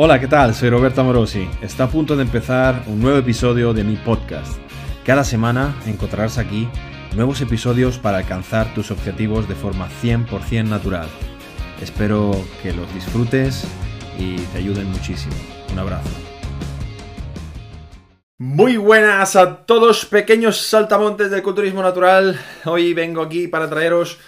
Hola, ¿qué tal? Soy Roberto Amorosi. Está a punto de empezar un nuevo episodio de mi podcast. Cada semana encontrarás aquí nuevos episodios para alcanzar tus objetivos de forma 100% natural. Espero que los disfrutes y te ayuden muchísimo. Un abrazo. Muy buenas a todos pequeños saltamontes del culturismo natural. Hoy vengo aquí para traeros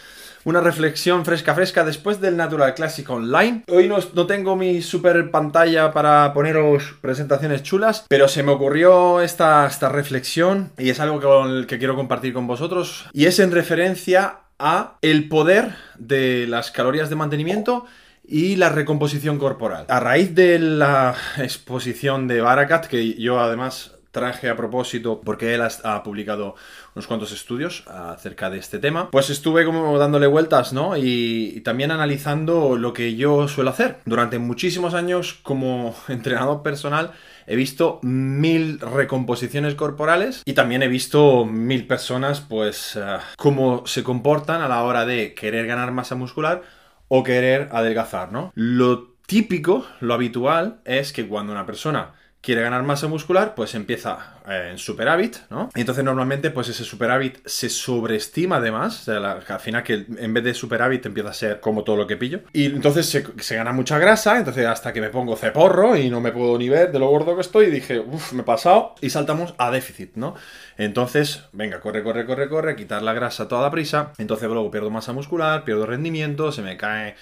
una reflexión fresca fresca después del Natural Classic Online. Hoy no, tengo mi super pantalla para poneros presentaciones chulas, pero se me ocurrió esta, esta reflexión y es algo que, que quiero compartir con vosotros y es en referencia a el poder de las calorías de mantenimiento y la recomposición corporal. A raíz de la exposición de Barakat, que yo además traje a propósito porque él ha, publicado unos cuantos estudios acerca de este tema, pues estuve como dándole vueltas, ¿no? Y, también analizando lo que yo suelo hacer. Durante muchísimos años como entrenador personal he visto mil recomposiciones corporales y también he visto mil personas, pues, uh, cómo se comportan a la hora de querer ganar masa muscular o querer adelgazar, ¿no? Lo típico, lo habitual, es que cuando una persona quiere ganar masa muscular, pues empieza eh, en superávit, ¿no? Y entonces normalmente pues ese superávit se sobreestima además, o sea, al final que en vez de superávit empieza a ser como todo lo que pillo. Y entonces se, gana mucha grasa, entonces hasta que me pongo ceporro y no me puedo ni ver de lo gordo que estoy, dije, uff, me he pasado y saltamos a déficit, ¿no? Entonces, venga, corre, corre, corre, corre, quitar la grasa a toda prisa, entonces luego pierdo masa muscular, pierdo rendimiento, se me cae...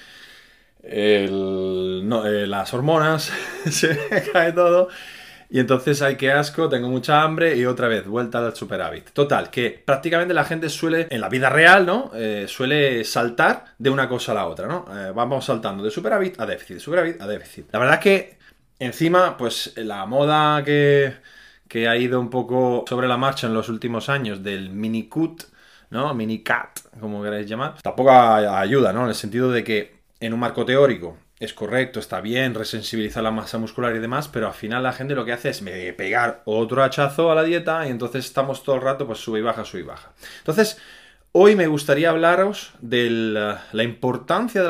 No, eh, las hormonas, se me cae todo y entonces, hay que asco, tengo mucha hambre y otra vez, vuelta al superávit. Total, que prácticamente la gente suele, en la vida real, ¿no? Eh, suele saltar de una cosa a la otra, ¿no? Eh, vamos saltando de superávit a déficit, de superávit a déficit. La verdad es que, encima, pues la moda que, que ha ido un poco sobre la marcha en los últimos años del mini cut, ¿no? Mini cat, como queráis llamar, tampoco ayuda, ¿no? En el sentido de que en un marco teórico es correcto, está bien, resensibilizar la masa muscular y demás, pero al final la gente lo que hace es pegar otro hachazo a la dieta y entonces estamos todo el rato pues sube y baja, sube y baja. Entonces, hoy me gustaría hablaros de la, importancia de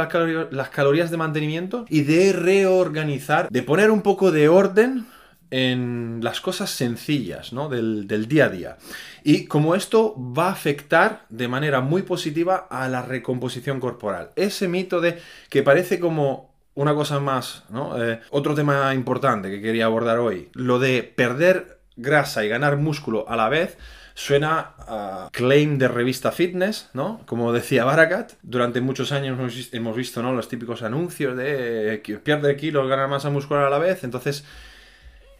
las, calorías de mantenimiento y de reorganizar, de poner un poco de orden en las cosas sencillas ¿no? del, del, día a día. Y como esto va a afectar de manera muy positiva a la recomposición corporal. Ese mito de que parece como una cosa más, ¿no? Eh, otro tema importante que quería abordar hoy, lo de perder grasa y ganar músculo a la vez. Suena a claim de revista fitness, ¿no? Como decía Barakat, durante muchos años hemos visto, ¿no? Los típicos anuncios de que pierde kilos, gana masa muscular a la vez. Entonces,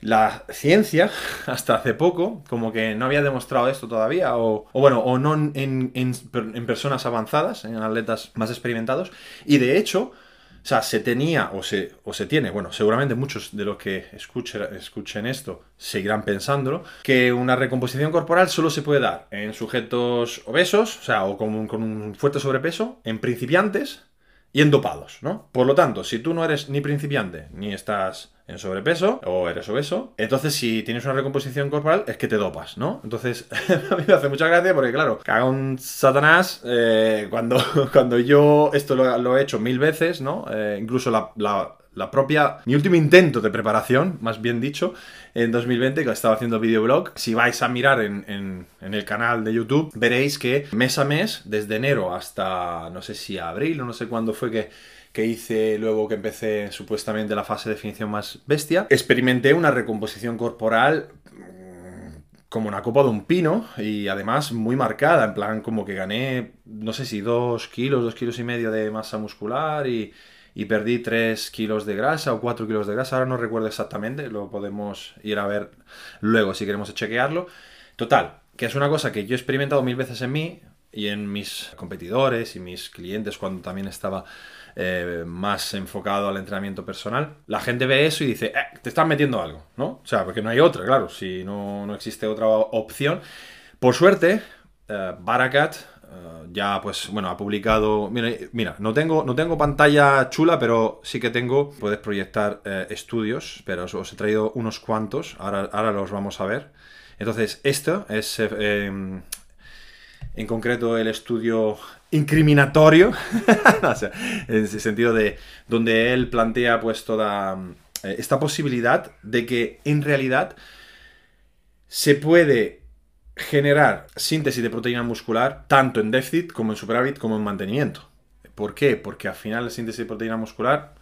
la ciencia, hasta hace poco, como que no había demostrado esto todavía, o, bueno, o no en, en personas avanzadas, en atletas más experimentados. Y de hecho, o sea, se tenía o se, o se tiene, bueno, seguramente muchos de los que escuchen, escuchen esto seguirán pensándolo, que una recomposición corporal solo se puede dar en sujetos obesos, o sea, o con un fuerte sobrepeso, en principiantes y en dopados, ¿no? Por lo tanto, si tú no eres ni principiante ni estás en sobrepeso o eres obeso, entonces si tienes una recomposición corporal es que te dopas, ¿no? Entonces a mí me hace mucha gracia porque claro, caga un satanás eh, cuando, cuando yo esto lo, he hecho mil veces, ¿no? Eh, incluso la, propia, mi último intento de preparación, más bien dicho, en 2020, que estaba haciendo videoblog, si vais a mirar en, en, en, el canal de YouTube, veréis que mes a mes, desde enero hasta no sé si abril o no sé cuándo fue que que hice luego que empecé supuestamente la fase de definición más bestia, experimenté una recomposición corporal mm, como una copa de un pino y además muy marcada, en plan como que gané, no sé si dos kilos, dos kilos y medio de masa muscular y, y perdí tres kilos de grasa o cuatro kilos de grasa, ahora no recuerdo exactamente, lo podemos ir a ver luego si queremos chequearlo. Total, que es una cosa que yo he experimentado mil veces en mí y en mis competidores y mis clientes cuando también estaba eh, más enfocado al entrenamiento personal, la gente ve eso y dice, eh, te están metiendo algo, ¿no? O sea, porque no hay otra, claro, si no, no existe otra opción. Por suerte, eh, Barakat ya pues bueno ha publicado mira, mira, no tengo no tengo pantalla chula pero sí que tengo puedes proyectar estudios pero os, he traído unos cuantos ahora, ahora los vamos a ver. Entonces esto es em, en concreto el estudio incriminatorio, en ese sentido de donde él plantea pues toda, eh, esta posibilidad de que en realidad se puede generar síntesis de proteína muscular tanto en déficit como en superávit como en mantenimiento. ¿Por qué? Porque al final la síntesis de proteína muscular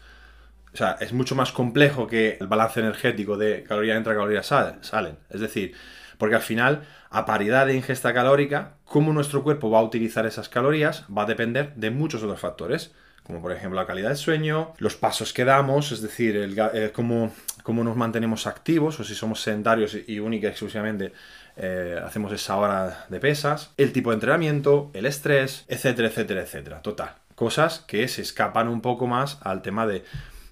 o sea, es mucho más complejo que el balance energético de caloría entra, caloría sale, salen. Es decir, porque al final, a paridad de ingesta calórica, cómo nuestro cuerpo va a utilizar esas calorías va a depender de muchos otros factores como por ejemplo la calidad del sueño, los pasos que damos, es decir, el, eh, cómo, nos mantenemos activos o si somos sedentarios y única y exclusivamente eh, hacemos esa hora de pesas, el tipo de entrenamiento, el estrés, etcétera, etcétera, etcétera. Total, cosas que se escapan un poco más al tema de,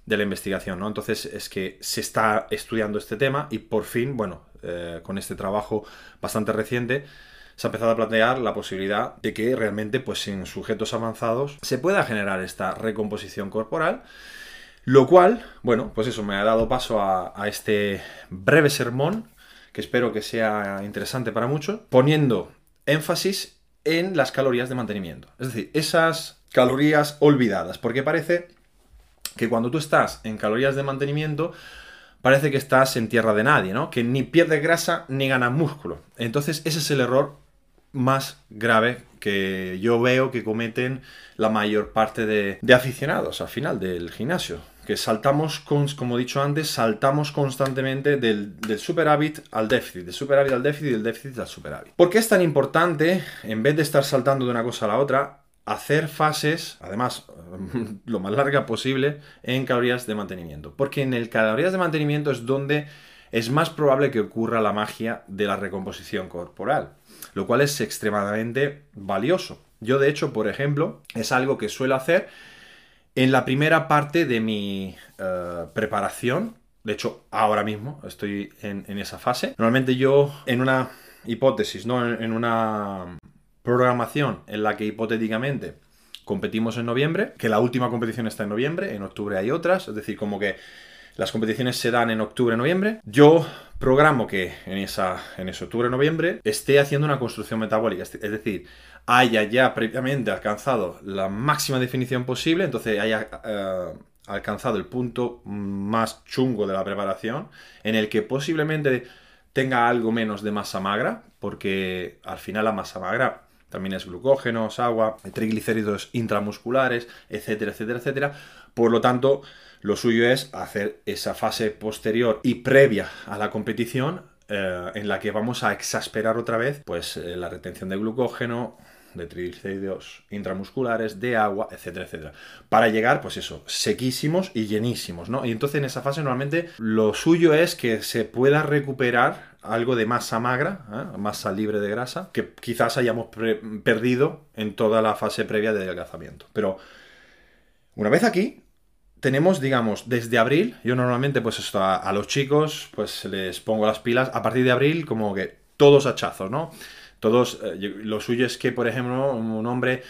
la investigación. Entonces es que se está estudiando este tema y por fin, bueno, eh, con este trabajo bastante reciente, se ha empezado a plantear la posibilidad de que realmente, pues en sujetos avanzados, se pueda generar esta recomposición corporal. Lo cual, bueno, pues eso me ha dado paso a, este breve sermón, que espero que sea interesante para muchos, poniendo énfasis en las calorías de mantenimiento. Es decir, esas calorías olvidadas, porque parece que cuando tú estás en calorías de mantenimiento, parece que estás en tierra de nadie, ¿no? Que ni pierdes grasa ni ganas músculo. Entonces, ese es el error más grave que yo veo que cometen la mayor parte de, aficionados al final del gimnasio. Que saltamos, como he dicho antes, saltamos constantemente del, del superávit al déficit, del superávit al déficit y del déficit al superávit. ¿Por qué es tan importante, en vez de estar saltando de una cosa a la otra, hacer fases, además, lo más larga posible, en calorías de mantenimiento? Porque en el calorías de mantenimiento es donde es más probable que ocurra la magia de la recomposición corporal lo cual es extremadamente valioso. Yo, de hecho, por ejemplo, es algo que suelo hacer en la primera parte de mi eh, preparación. De hecho, ahora mismo estoy en, esa fase. Normalmente yo, en una hipótesis, ¿no? En, una programación en la que hipotéticamente competimos en noviembre, que la última competición está en noviembre, en octubre hay otras, es decir, como que las competiciones se dan en octubre-noviembre. Yo programo que en, esa, ese octubre-noviembre esté haciendo una construcción metabólica, es decir, haya ya previamente alcanzado la máxima definición posible, entonces haya eh, alcanzado el punto más chungo de la preparación, en el que posiblemente tenga algo menos de masa magra, porque al final la masa magra también es glucógenos, agua, triglicéridos intramusculares, etcétera, etcétera, etcétera. Por lo tanto, lo suyo es hacer esa fase posterior y previa a la competición eh, en la que vamos a exasperar otra vez pues, eh, la retención de glucógeno, de triglicéridos intramusculares, de agua, etcétera, etcétera. Para llegar, pues eso, sequísimos y llenísimos, ¿no? Y entonces en esa fase normalmente lo suyo es que se pueda recuperar algo de masa magra, ¿eh? masa libre de grasa, que quizás hayamos perdido en toda la fase previa de adelgazamiento. Pero una vez aquí, tenemos, digamos, desde abril, yo normalmente pues esto a, los chicos pues les pongo las pilas, a partir de abril como que todos hachazos, ¿no? Todos, eh, lo suyo es que, por ejemplo, un hombre,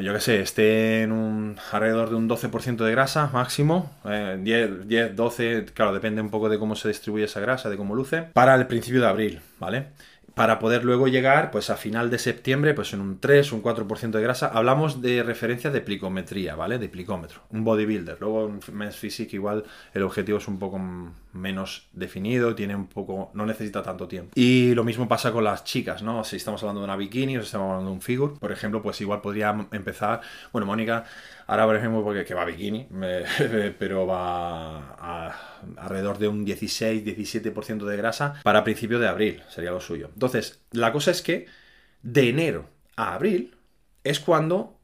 yo qué sé, esté en un alrededor de un 12% de grasa máximo, 10, 10, 12, claro, depende un poco de cómo se distribuye esa grasa, de cómo luce, para el principio de abril, ¿vale? Para poder luego llegar pues a final de septiembre pues en un 3, un 4% de grasa. Hablamos de referencia de plicometría, ¿vale? De plicómetro, un bodybuilder. Luego en Men's Physique igual el objetivo es un poco menos definido, tiene un poco no necesita tanto tiempo. Y lo mismo pasa con las chicas, ¿no? Si estamos hablando de una bikini o si estamos hablando de un figure, por ejemplo, pues igual podría empezar, bueno, Mónica ahora por ejemplo porque que va bikini, pero va a alrededor de un 16-17% de grasa para principios de abril, sería lo suyo. Entonces, la cosa es que de enero a abril es cuando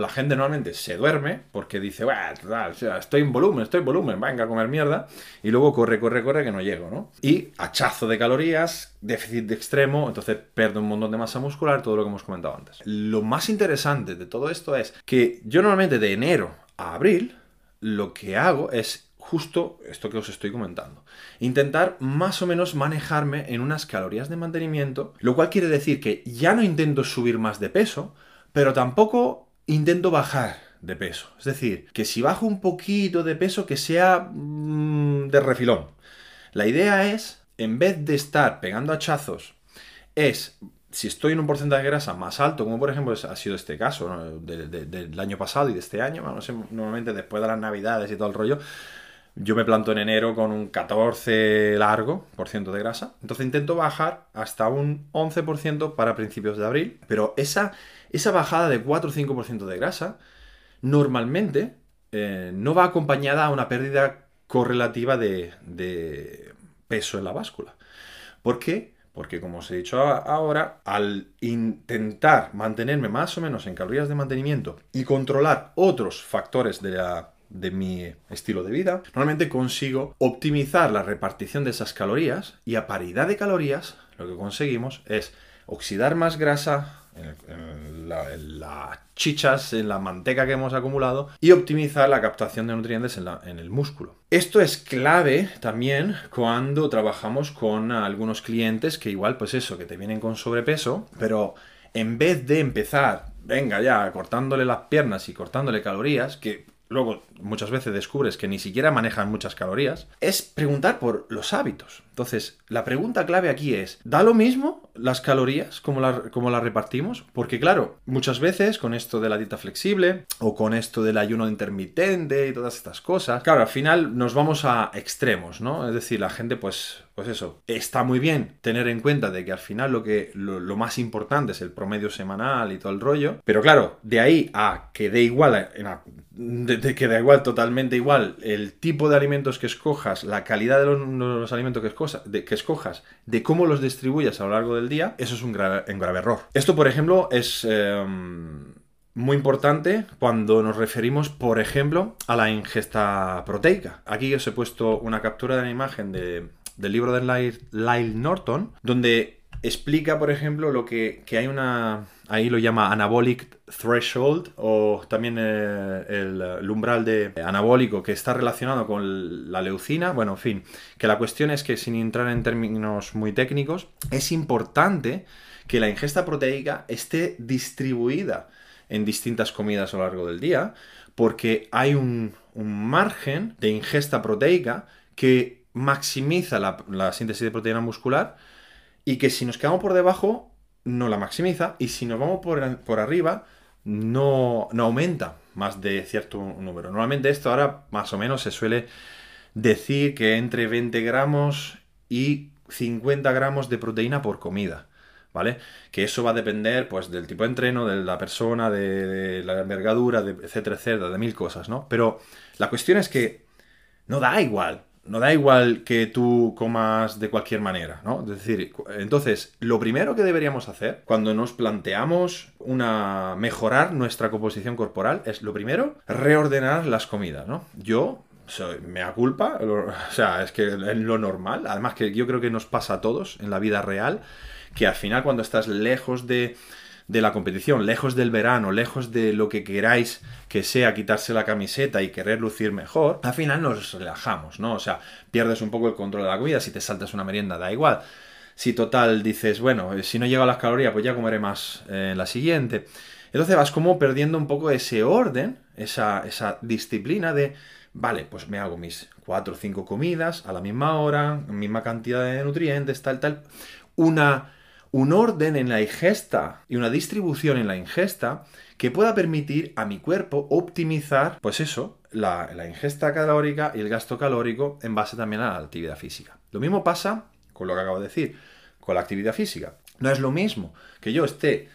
la gente normalmente se duerme porque dice, estoy en volumen, estoy en volumen, venga a comer mierda, y luego corre, corre, corre que no llego, ¿no? Y hachazo de calorías, déficit de extremo, entonces pierde un montón de masa muscular, todo lo que hemos comentado antes. Lo más interesante de todo esto es que yo normalmente de enero a abril lo que hago es justo esto que os estoy comentando. Intentar más o menos manejarme en unas calorías de mantenimiento, lo cual quiere decir que ya no intento subir más de peso, pero tampoco intento bajar de peso. Es decir, que si bajo un poquito de peso, que sea mm, de refilón. La idea es, en vez de estar pegando hachazos, es si estoy en un porcentaje de grasa más alto, como por ejemplo ha sido este caso del año pasado y de este año, normalmente después de las navidades y todo el rollo, yo me planto en enero con un 14 largo por ciento de grasa. Entonces intento bajar hasta un 11% para principios de abril. Pero esa, esa bajada de 4 o 5% de grasa normalmente eh, no va acompañada a una pérdida correlativa de, de peso en la báscula. ¿Por qué? Porque como os he dicho ahora, al intentar mantenerme más o menos en calorías de mantenimiento y controlar otros factores de, de mi estilo de vida, normalmente consigo optimizar la repartición de esas calorías y a paridad de calorías lo que conseguimos es oxidar más grasa en, las chichas, en la manteca que hemos acumulado y optimizar la captación de nutrientes en, en, el músculo. Esto es clave también cuando trabajamos con algunos clientes que igual, pues eso, que te vienen con sobrepeso, pero en vez de empezar, venga ya, cortándole las piernas y cortándole calorías, que luego muchas veces descubres que ni siquiera manejan muchas calorías, es preguntar por los hábitos. Entonces, la pregunta clave aquí es, ¿da lo mismo las calorías como, las repartimos? Porque claro, muchas veces con esto de la dieta flexible o con esto del ayuno intermitente y todas estas cosas, claro, al final nos vamos a extremos, ¿no? Es decir, la gente pues pues eso, está muy bien tener en cuenta de que al final lo, que, lo, más importante es el promedio semanal y todo el rollo, pero claro, de ahí a que dé igual, de, que da igual, totalmente igual, el tipo de alimentos que escojas, la calidad de los, alimentos que escojas, de, cómo los distribuyas a lo largo del día, eso es un grave, error. Esto, por ejemplo, es... Em, muy importante cuando nos referimos, por ejemplo, a la ingesta proteica. Aquí os he puesto una captura de la imagen de, del libro de Lyle, Norton, donde explica, por ejemplo, lo que, hay una... Ahí lo llama anabolic threshold o también eh, el, umbral de anabólico que está relacionado con la leucina. Bueno, en fin, que la cuestión es que sin entrar en términos muy técnicos, es importante que la ingesta proteica esté distribuida en distintas comidas a lo largo del día, porque hay un, un margen de ingesta proteica que maximiza la, síntesis de proteína muscular y que si nos quedamos por debajo no la maximiza y si nos vamos por, arriba no, no, aumenta más de cierto número. Normalmente esto ahora más o menos se suele decir que entre 20 gramos y 50 gramos de proteína por comida. ¿Vale? Que eso va a depender pues del tipo de entreno, de la persona, de, la envergadura, de, etcétera, etcétera, de mil cosas, ¿no? Pero la cuestión es que no da igual no da igual que tú comas de cualquier manera, ¿no? Es decir, entonces, lo primero que deberíamos hacer cuando nos planteamos una mejorar nuestra composición corporal es lo primero, reordenar las comidas, ¿no? Yo soy, me da culpa, o sea, es que es lo normal, además que yo creo que nos pasa a todos en la vida real, que al final cuando estás lejos de de la competición, lejos del verano, lejos de lo que queráis que sea quitarse la camiseta y querer lucir mejor, al final nos relajamos, ¿no? O sea, pierdes un poco el control de la comida, si te saltas una merienda da igual. Si total dices, bueno, eh, si no llego a las calorías, pues ya comeré más en la siguiente. Entonces vas como perdiendo un poco ese orden, esa, esa disciplina de, vale, pues me hago mis cuatro o cinco comidas a la misma hora, misma cantidad de nutrientes, tal, tal. Una un orden en la ingesta y una distribución en la ingesta que pueda permitir a mi cuerpo optimizar, pues eso, la, ingesta calórica y el gasto calórico en base también a la actividad física. Lo mismo pasa con lo que acabo de decir, con la actividad física. No es lo mismo que yo esté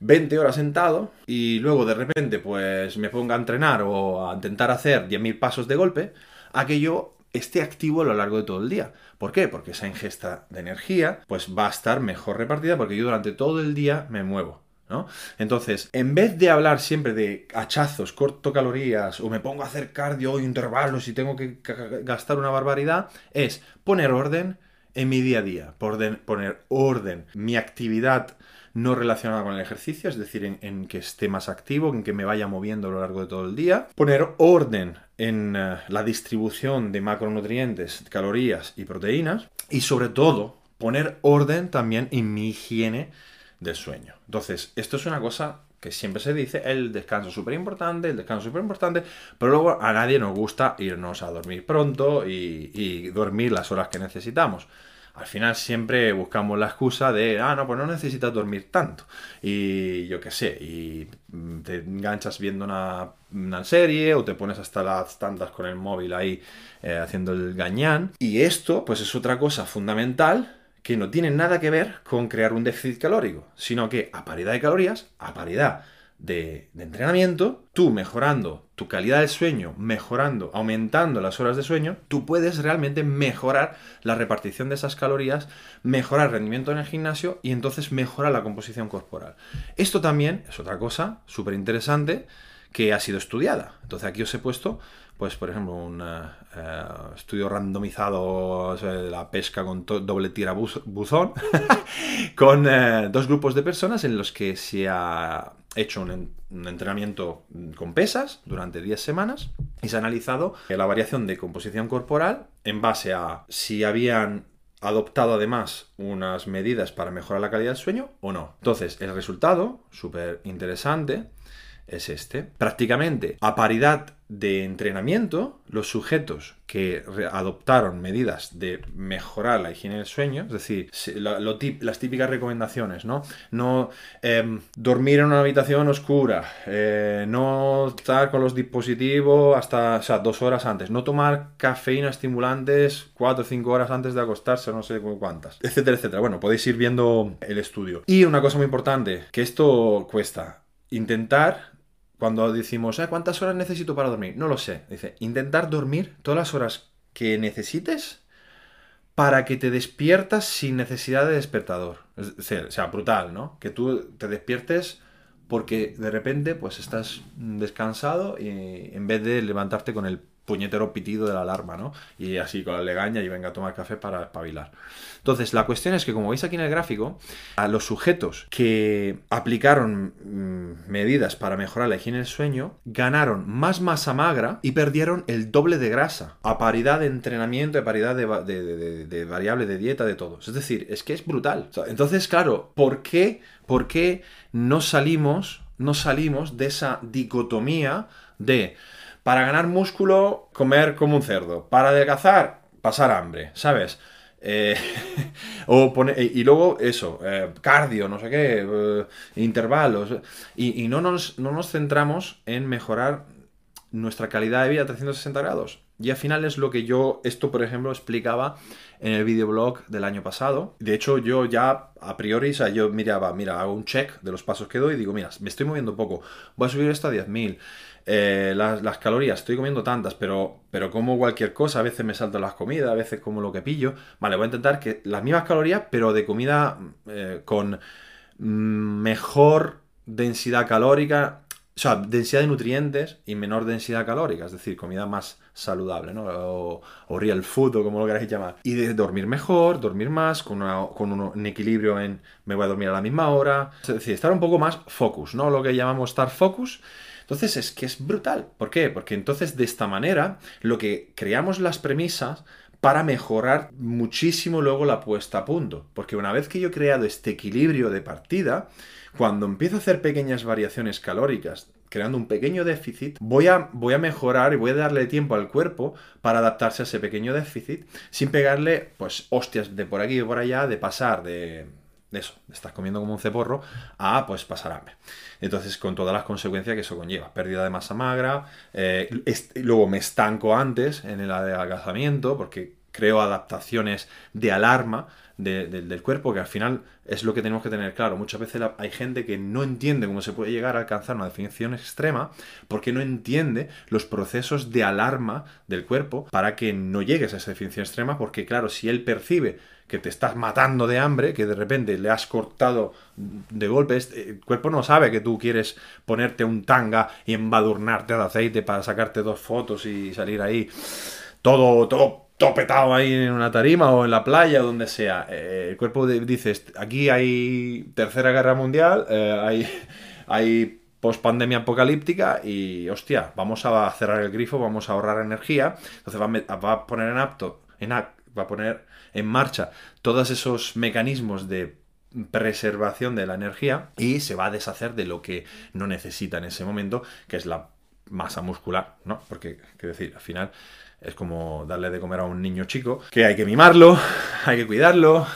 20 horas sentado y luego de repente pues me ponga a entrenar o a intentar hacer 10.000 pasos de golpe, a que yo esté activo a lo largo de todo el día. ¿Por qué? Porque esa ingesta de energía pues va a estar mejor repartida porque yo durante todo el día me muevo. ¿no? Entonces, en vez de hablar siempre de hachazos, corto calorías o me pongo a hacer cardio o intervalos y tengo que gastar una barbaridad, es poner orden en mi día a día, poner orden, mi actividad no relacionada con el ejercicio, es decir, en, que esté más activo, en que me vaya moviendo a lo largo de todo el día. Poner orden en eh, la distribución de macronutrientes, calorías y proteínas. Y sobre todo, poner orden también en mi higiene del sueño. Entonces, esto es una cosa que siempre se dice, el descanso es súper importante, el descanso es súper importante, pero luego a nadie nos gusta irnos a dormir pronto y dormir las horas que necesitamos. al final siempre buscamos la excusa de, ah, no, pues no necesitas dormir tanto. Y yo qué sé, y te enganchas viendo una, serie o te pones hasta las tantas con el móvil ahí eh, haciendo el gañán. Y esto, pues es otra cosa fundamental que no tiene nada que ver con crear un déficit calórico, sino que a paridad de calorías, a paridad de, entrenamiento, tú mejorando tu calidad del sueño, mejorando, aumentando las horas de sueño, tú puedes realmente mejorar la repartición de esas calorías, mejorar el rendimiento en el gimnasio y entonces mejorar la composición corporal. Esto también es otra cosa súper interesante que ha sido estudiada. Entonces aquí os he puesto, pues por ejemplo, un eh, estudio randomizado de la pesca con doble tira buzón, con eh, dos grupos de personas en los que se ha hecho un, entrenamiento con pesas durante 10 semanas y se ha analizado la variación de composición corporal en base a si habían adoptado además unas medidas para mejorar la calidad del sueño o no. Entonces, el resultado, súper interesante, es este. Prácticamente a paridad de entrenamiento, los sujetos que adoptaron medidas de mejorar la higiene del sueño, es decir, las típicas recomendaciones, ¿no? No em, dormir en una habitación oscura, eh, no estar con los dispositivos hasta, dos horas antes, no tomar cafeína estimulantes cuatro o cinco horas antes de acostarse, no sé cuántas, etcétera, etcétera. Bueno, podéis ir viendo el estudio. Y una cosa muy importante, que esto cuesta, intentar cuando decimos, eh, ¿cuántas horas necesito para dormir? No lo sé. Dice, intentar dormir todas las horas que necesites para que te despiertas sin necesidad de despertador. o sea, brutal, ¿no? Que tú te despiertes porque de repente pues estás descansado y en vez de levantarte con el puñetero pitido de la alarma, ¿no? Y así con la legaña y venga a tomar café para espabilar. Entonces, la cuestión es que, como veis aquí en el gráfico, a los sujetos que aplicaron mm, medidas para mejorar la higiene del sueño, ganaron más masa magra y perdieron el doble de grasa, a paridad de entrenamiento, a paridad de, de, variable de dieta, de todo. Es decir, es que es brutal. Entonces, claro, ¿por qué, por qué no salimos, no salimos de esa dicotomía de para ganar músculo, comer como un cerdo. Para adelgazar, pasar hambre, ¿sabes? Eh, o y luego eso, eh, cardio, no sé qué, eh, intervalos. Y, no, nos, no, nos, centramos en mejorar nuestra calidad de vida a 360 grados. Y al final es lo que yo, esto por ejemplo, explicaba en el videoblog del año pasado. De hecho, yo ya a priori, o sea, yo miraba, mira, hago un check de los pasos que doy y digo, mira, me estoy moviendo poco, voy a subir esto a 10.000. Eh, las, calorías, estoy comiendo tantas, pero, pero como cualquier cosa, a veces me salto las comidas, a veces como lo que pillo. Vale, voy a intentar que las mismas calorías, pero de comida eh, con mejor densidad calórica, o sea, densidad de nutrientes y menor densidad calórica, es decir, comida más saludable, ¿no? O, real food, o como lo queráis llamar. Y de dormir mejor, dormir más, con, con un, equilibrio en me voy a dormir a la misma hora. Es decir, estar un poco más focus, ¿no? Lo que llamamos estar focus. Entonces es que es brutal. ¿Por qué? Porque entonces de esta manera lo que creamos las premisas para mejorar muchísimo luego la puesta a punto. Porque una vez que yo he creado este equilibrio de partida, cuando empiezo a hacer pequeñas variaciones calóricas, creando un pequeño déficit, voy a, voy a mejorar y voy a darle tiempo al cuerpo para adaptarse a ese pequeño déficit sin pegarle, pues, hostias de por aquí y por allá, de pasar de eso, estás comiendo como un ceporro, a pues pasar hambre. Entonces, con todas las consecuencias que eso conlleva, pérdida de masa magra, eh, luego me estanco antes en el adelgazamiento, porque creo adaptaciones de alarma del cuerpo, que al final es lo que tenemos que tener claro. Muchas veces hay gente que no entiende cómo se puede llegar a alcanzar una definición extrema porque no entiende los procesos de alarma del cuerpo para que no llegues a esa definición extrema, porque claro, si él percibe que te estás matando de hambre, que de repente le has cortado de golpe, el cuerpo no sabe que tú quieres ponerte un tanga y embadurnarte de aceite para sacarte dos fotos y salir ahí todo, todo topetado ahí en una tarima o en la playa o donde sea. Eh, el cuerpo dice, aquí hay tercera guerra mundial, eh, hay, hay post-pandemia apocalíptica y, hostia, vamos a cerrar el grifo, vamos a ahorrar energía. Entonces va a, poner en apto, en, va a poner en marcha todos esos mecanismos de preservación de la energía y se va a deshacer de lo que no necesita en ese momento, que es la masa muscular, ¿no? Porque, quiero decir, al final es como darle de comer a un niño chico, que hay que mimarlo, hay que cuidarlo.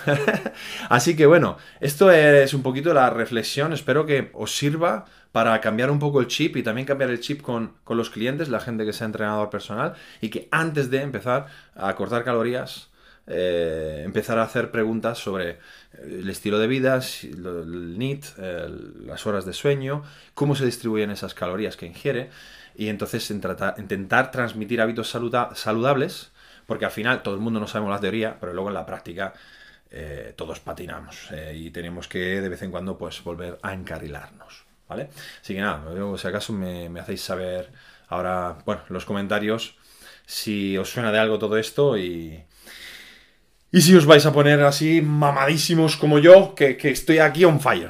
Así que bueno, esto es un poquito la reflexión, espero que os sirva para cambiar un poco el chip y también cambiar el chip con, los clientes, la gente que sea entrenador personal, y que antes de empezar a cortar calorías, eh, empezar a hacer preguntas sobre el estilo de vida, el NEAT, las horas de sueño, cómo se distribuyen esas calorías que ingiere, y entonces intentar transmitir hábitos saludables, porque al final todo el mundo no sabemos la teoría, pero luego en la práctica eh, todos patinamos eh, y tenemos que de vez en cuando pues volver a encarrilarnos. ¿vale? Así que nada, si acaso me, hacéis saber ahora, bueno, en los comentarios si os suena de algo todo esto y, y si os vais a poner así mamadísimos como yo, que, que estoy aquí on fire.